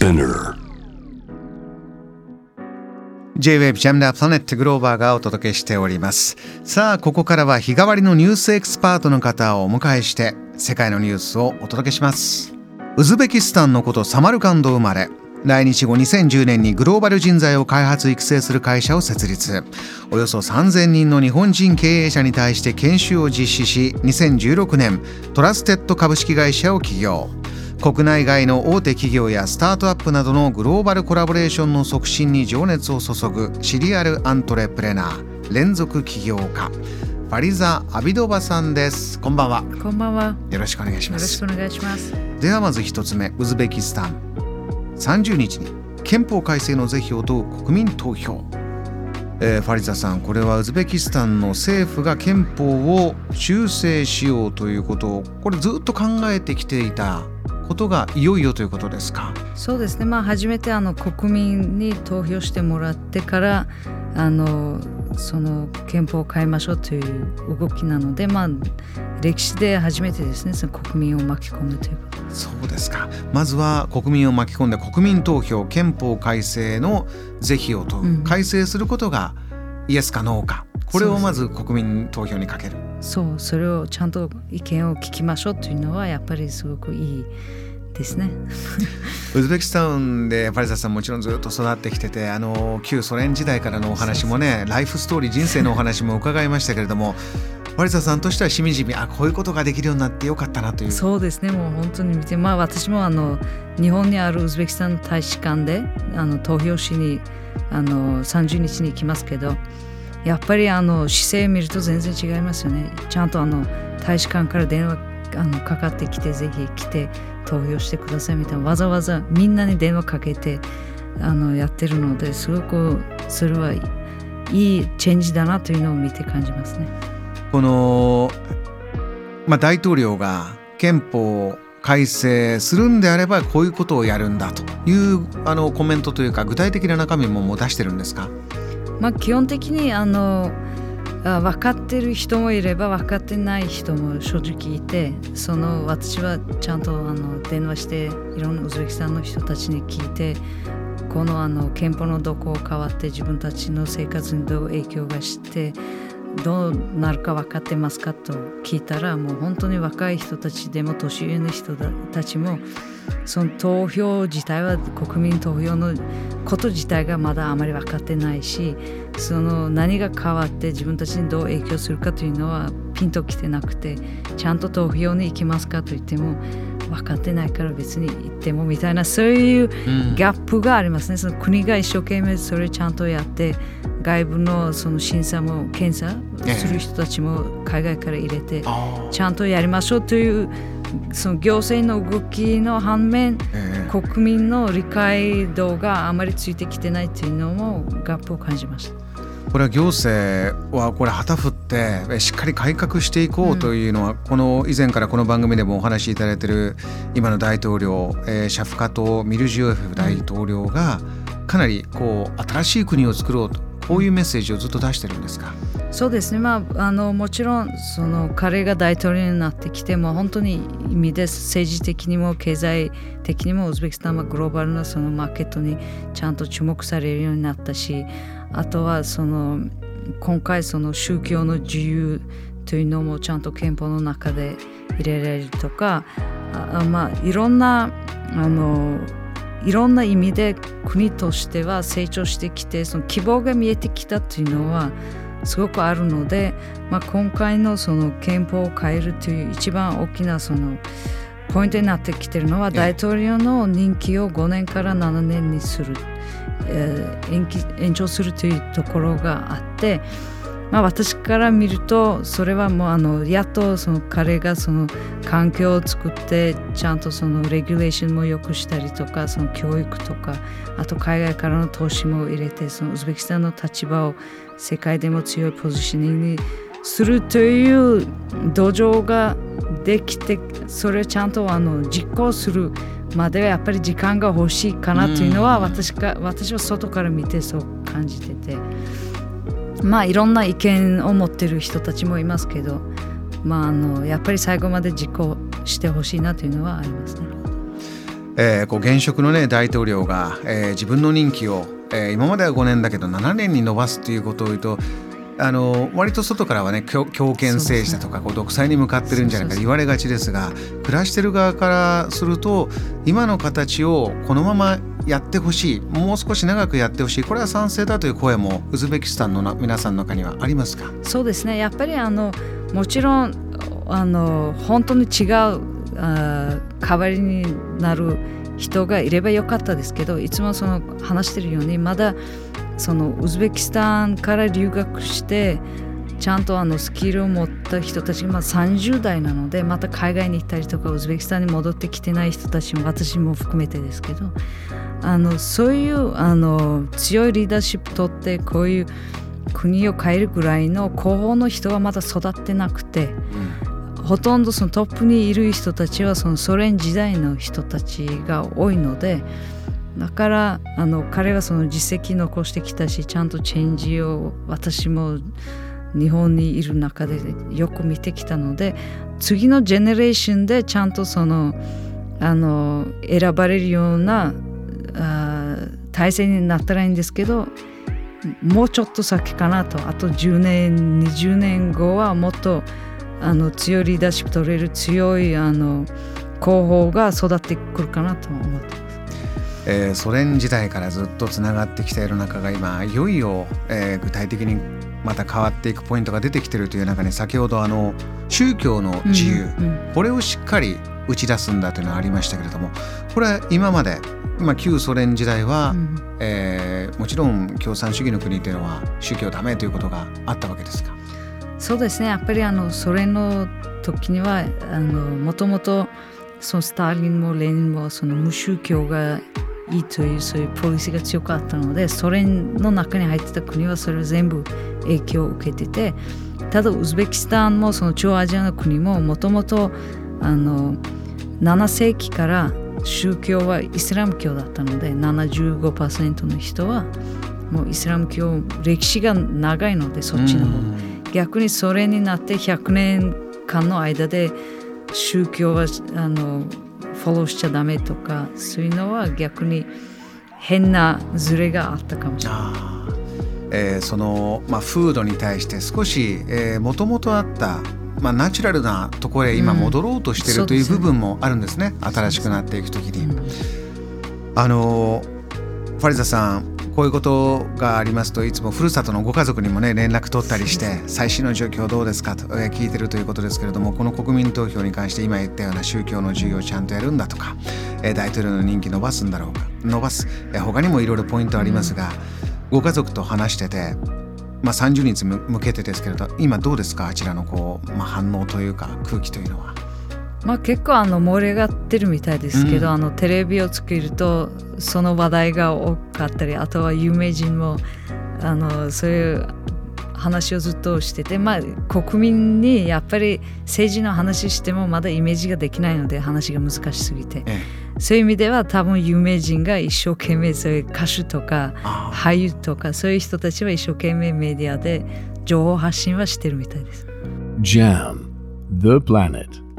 Spinner. J-Wave ジャムダープラネットグローバーがお届けしております。さあここからは日替わりのニュースエキスパートの方をお迎えして世界のニュースをお届けします。ウズベキスタンのことサマルカンド生まれ。来日後2010年にグローバル人材を開発育成する会社を設立。およそ3000人の日本人経営者に対して研修を実施し2016年トラステッド株式会社を起業。国内外の大手企業やスタートアップなどのグローバルコラボレーションの促進に情熱を注ぐシリアルアントレプレナー連続起業家ファリザ・アビドバさんです。こんばんは。こんばんは。よろしくお願いしよろしますくお願いします。ではまず一つ目ウズベキスタン30日に憲法改正の是非を問う国民投票。えーファリザさんこれはウズベキスタンの政府が憲法を修正しようということをこれずっと考えてきていたことがいよいよということですか？そうですね。まあ初めてあの国民に投票してもらってからあのその憲法を変えましょうという動きなので、まあ歴史で初めてですね。その国民を巻き込むということ。そうですかまずは国民を巻き込んで国民投票憲法改正の是非を問う、うん改正することがイエスかノーかこれをまず国民投票にかける。そう、それをちゃんと意見を聞きましょうというのはやっぱりすごくいいですね。ウズベキスタンでパリザさんもちろんずっと育ってきててあの旧ソ連時代からのお話もねライフストーリー人生のお話も伺いましたけれどもパリザさんとしてはしみじみあこういうことができるようになってよかったなという。そうですね。もう本当に見てまあ私もあの日本にあるウズベキスタン大使館であの投票しにあの30日に行きますけどやっぱりあの姿勢見ると全然違いますよね。ちゃんとあの大使館から電話あのかかってきてぜひ来て投票してくださいみたいな。わざわざみんなに電話かけてあのやってるのですごくそれはいいチェンジだなというのを見て感じますね。この、まあ、大統領が憲法改正するんであればこういうことをやるんだというあのコメントというか具体的な中身ももう出してるんですか？まあ、基本的にあのあ分かってる人もいれば分かってない人も正直いてその私はちゃんとあの電話していろんなウズベキスタンの人たちに聞いてこのあの憲法のどこを変わって自分たちの生活にどう影響がしてどうなるか分かってますかと聞いたらもう本当に若い人たちでも年上の人たちもその投票自体は国民投票のこと自体がまだあまり分かってないしその何が変わって自分たちにどう影響するかというのはピンときてなくてちゃんと投票に行きますかと言っても分かってないから別に行ってもみたいなそういうギャップがありますね。その国が一生懸命それちゃんとやって外部のその審査も検査する人たちも海外から入れてあちゃんとやりましょうというその行政の動きの反面ええ国民の理解度があまりついてきてないっていうのもガップを感じました。これは行政はこれ旗振ってえしっかり改革していこうというのは、この以前からこの番組でもお話しいただいている今の大統領、えーシャフカト・ミルジオエフ大統領がかなりこう新しい国を作ろうとこういうメッセージをずっと出してるんですか？そうですね、まあ、あのもちろんその彼が大統領になってきても本当に意味で政治的にも経済的にもウズベキスタンはグローバルなそのマーケットにちゃんと注目されるようになったしあとはその今回その宗教の自由というのもちゃんと憲法の中で入れられるとかあまあいろんなあのいろんな意味で国としては成長してきてその希望が見えてきたというのはすごくあるので、まあ、今回のその憲法を変えるという一番大きなそのポイントになってきているのはええ。大統領の任期を5年から7年にする、えー延期延長するというところがあって、まあ、私から見るとそれはもうあのやっとその彼がその環境を作ってちゃんとそのレギュレーションも良くしたりとかその教育とかあと海外からの投資も入れてそのウズベキスタンの立場を世界でも強いポジショニングにするという土壌ができてそれをちゃんとあの実行するまではやっぱり時間が欲しいかなというのは私か私は外から見てそう感じてて。まあいろんな意見を持ってる人たちもいますけど、まあ、あのやっぱり最後まで実行してほしいなというのはありますね。えー、こう現職の、ね、大統領が、えー、自分の任期を、えー、今までは5年だけど7年に延ばすということを言うとあの割と外からはね強権政治だとかこう独裁に向かってるんじゃないか言われがちですが暮らしてる側からすると今の形をこのままやってほしい。もう少し長くやってほしい。これは賛成だという声もウズベキスタンの皆さんの中にはありますか？そうですね。やっぱりあのもちろんあの本当に違うあ代わりになる人がいればよかったですけどいつもその話してるようにまだそのウズベキスタンから留学してちゃんとあのスキルを持った人たちがまあ30代なのでまた海外に行ったりとかウズベキスタンに戻ってきてない人たちも私も含めてですけどあのそういうあの強いリーダーシップとってこういう国を変えるぐらいの候補の人はまだ育ってなくて、うん、ほとんどそのトップにいる人たちはそのソ連時代の人たちが多いので。だからあの彼はその実績残してきたしちゃんとチェンジを私も日本にいる中でよく見てきたので次のジェネレーションでちゃんとそのあの選ばれるようなあ体制になったらいいんですけどもうちょっと先かなとあと10年20年後はもっとあの強いリーダーシップ取れる強いあの候補が育ってくるかなと思ってます。えー、ソ連時代からずっとつながってきている中が今いよいよ、えー、具体的にまた変わっていくポイントが出てきているという中に先ほどあの宗教の自由、うん。うん、これをしっかり打ち出すんだというのがありましたけれどもこれは今まで、まあ、旧ソ連時代は、うん、えー、もちろん共産主義の国というのは宗教ダメということがあったわけですか？そうですね。やっぱりあのソ連の時にはもともとそのスターリンもレーニンもその無宗教がいいというそういうポリシーが強かったのでソ連の中に入ってた国はそれを全部影響を受けててただウズベキスタンもその中央アジアの国ももともと7世紀から宗教はイスラム教だったので75%の人はもうイスラム教歴史が長いのでそっちの方。逆にソ連になって100年間の間で宗教はあのフォローしちゃダメとかそういうのは逆に変なズレがあったかもしれない。えー、その、まあ、フードに対して少しもともとあった、まあ、ナチュラルなところへ今戻ろうとしている、うん、という部分もあるんですね。新しくなっていく時に。あのファリザさんこういうことがありますといつもふるさとのご家族にもね連絡取ったりして最新の状況どうですかと聞いてるということですけれどもこの国民投票に関して今言ったような宗教の授業をちゃんとやるんだとか大統領の任期伸ばすんだろうか伸ばす。他にもいろいろポイントありますがご家族と話しててまあ、30日向けてですけれど今どうですか？あちらのこう、まあ、反応というか空気というのは。まあ、結構あの盛り上がってるみたいですけど、うん、あのテレビを作るとその話題が多かったりあとは有名人もあのそういう話をずっとしてて、まあ、国民にやっぱり政治の話してもまだイメージができないので話が難しすぎて、ええ、そういう意味では多分有名人が一生懸命そういう歌手とか俳優とかそういう人たちは一生懸命メディアで情報発信はしてるみたいです。JAM The Planet